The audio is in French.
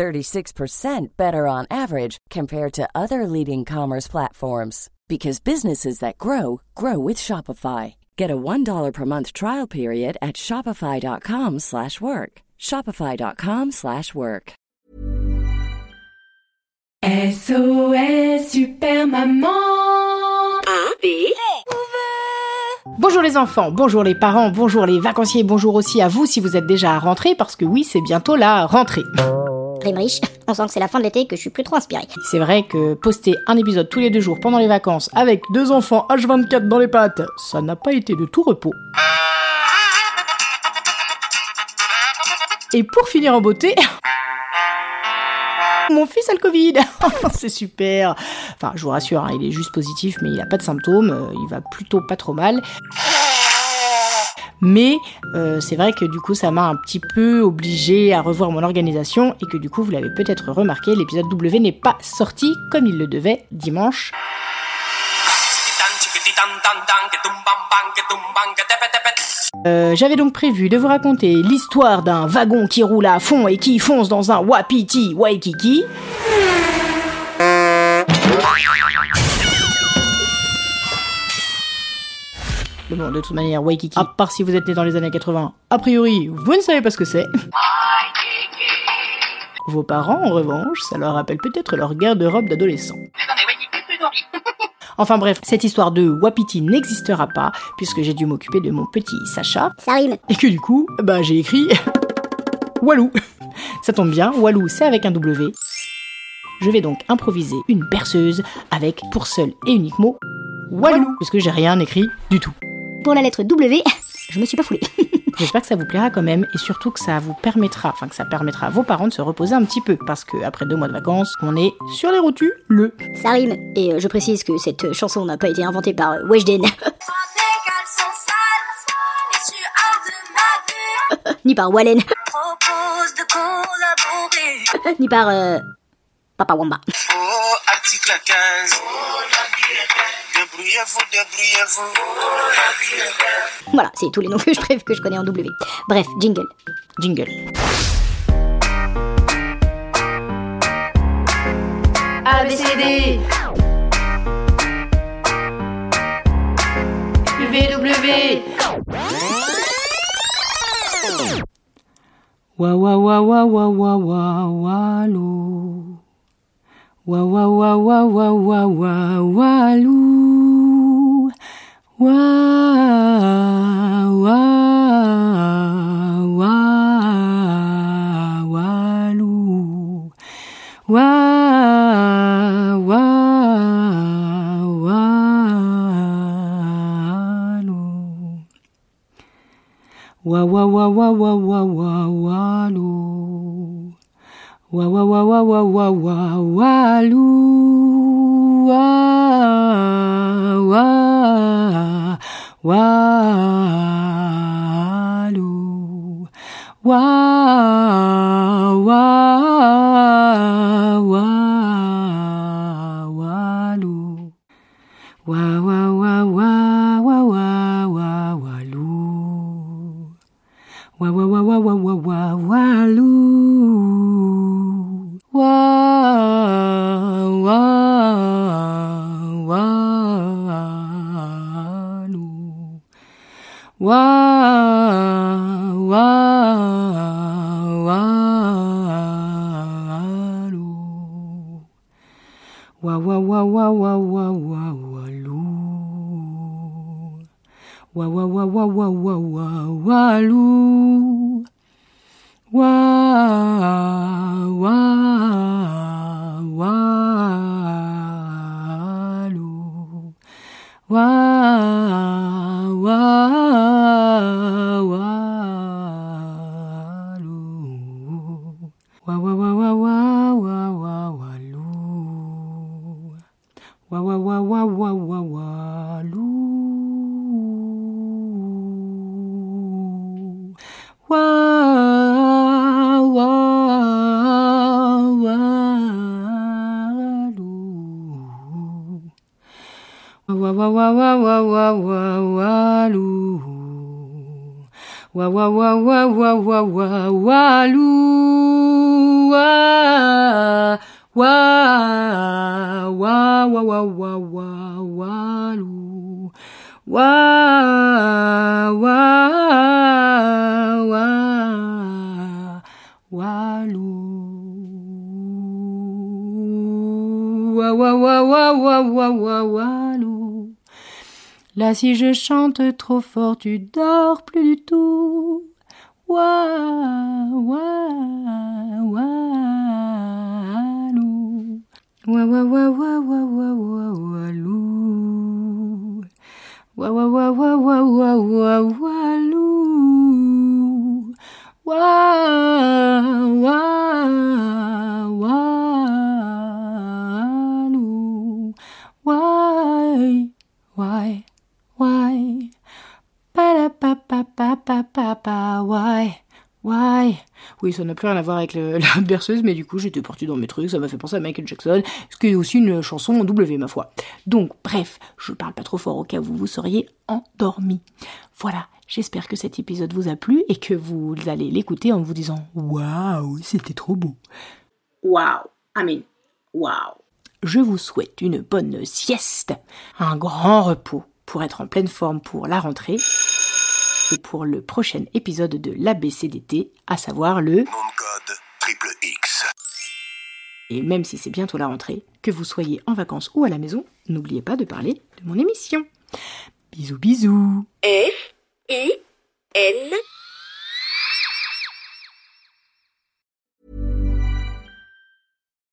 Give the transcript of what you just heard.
36% better on average compared to other leading commerce platforms because businesses that grow grow with Shopify. Get a $1 per month trial period at shopify.com/work. shopify.com/work. SOS Super Maman Bonjour les enfants, bonjour les parents, bonjour les vacanciers, bonjour aussi à vous si vous êtes déjà à rentrer parce que oui, c'est bientôt la rentrée. Rime riche, on sent que c'est la fin de l'été que je suis plus trop inspirée. C'est vrai que poster un épisode tous les deux jours pendant les vacances avec deux enfants H24 dans les pattes, ça n'a pas été de tout repos. Et pour finir en beauté, mon fils a le Covid. c'est super. Enfin, je vous rassure, hein, il est juste positif, mais il a pas de symptômes. euh, Il va plutôt pas trop mal. Mais euh, c'est vrai que du coup, ça m'a un petit peu obligé à revoir mon organisation et que du coup, vous l'avez peut-être remarqué, l'épisode W n'est pas sorti comme il le devait dimanche. Euh, J'avais donc prévu de vous raconter l'histoire d'un wagon qui roule à fond et qui fonce dans un wapiti waikiki. Mais Bon, de toute manière, Waikiki, à part si vous êtes né dans les années 80, a priori, vous ne savez pas ce que c'est. Vos parents, en revanche, ça leur rappelle peut-être leur garde-robe d'adolescent. Enfin bref, cette histoire de Wapiti n'existera pas, puisque j'ai dû m'occuper de mon petit Sacha, Ça rime. et que du coup, bah j'ai écrit Walou. Ça tombe bien, Walou c'est avec un W. Je vais donc improviser une berceuse avec pour seul et unique mot Walou, parce que j'ai rien écrit du tout. Pour la lettre W, je me suis pas foulée. J'espère que ça vous plaira quand même et surtout que ça vous permettra, enfin que ça permettra à vos parents de se reposer un petit peu parce que après deux mois de vacances, on est sur les rotules le. Ça rime. Et euh, je précise que cette chanson n'a pas été inventée par euh, Weshden, ni par Wallen, propose de collaborer. ni par euh, Papa Wamba. Oh, article 15. Débrouillez-vous, débrouillez-vous. Voilà, c'est tous les noms que je préfère que je connais en W. Bref, jingle. Jingle. ABCD UVW Wa wa wa wa wa wa wa. Wa wa wa wa wa wa wa walou. Wa wa wa. Wa wa. Wa wa wa wa wa wa wa. Wa wa wa wa wa. Wa wa walou. Wa wa wa. Wa wa. Wa wa wa wa wa wa wa. Wa wa wa wa wa wa wa. Wa wa walou. Wa wa walou. Wa wa wa wa wa wa Wa, wa, wa, loo. Wa, wa, wa, wa, wa, wa, wa, wa. Wa, wa, wa, wa, wa, wa, wa, wa. Wa, wa, wa, wa, wa, wa, wa, wa. Wa, wa, Là si je chante trop fort, tu dors plus du tout. Wa wa walou. Wa wa wa wa wa wa Why? Why? Pa da pa pa pa pa pa pa why? Why? Oui ça n'a plus rien à voir avec la berceuse mais du coup j'étais partie dans mes trucs ça m'a fait penser à Michael Jackson ce qui est aussi une chanson en W ma foi. Donc bref je parle pas trop fort au cas où vous seriez endormi. Voilà j'espère que cet épisode vous a plu et que vous allez l'écouter en vous disant waouh c'était trop beau Wow. I mean, wow. Je vous souhaite une bonne sieste, un grand repos pour être en pleine forme pour la rentrée et pour le prochain épisode de l'ABCDT, à savoir le de code triple X. et même si c'est bientôt la rentrée, que vous soyez en vacances ou à la maison, n'oubliez pas de parler de mon émission. Bisous bisous. F I N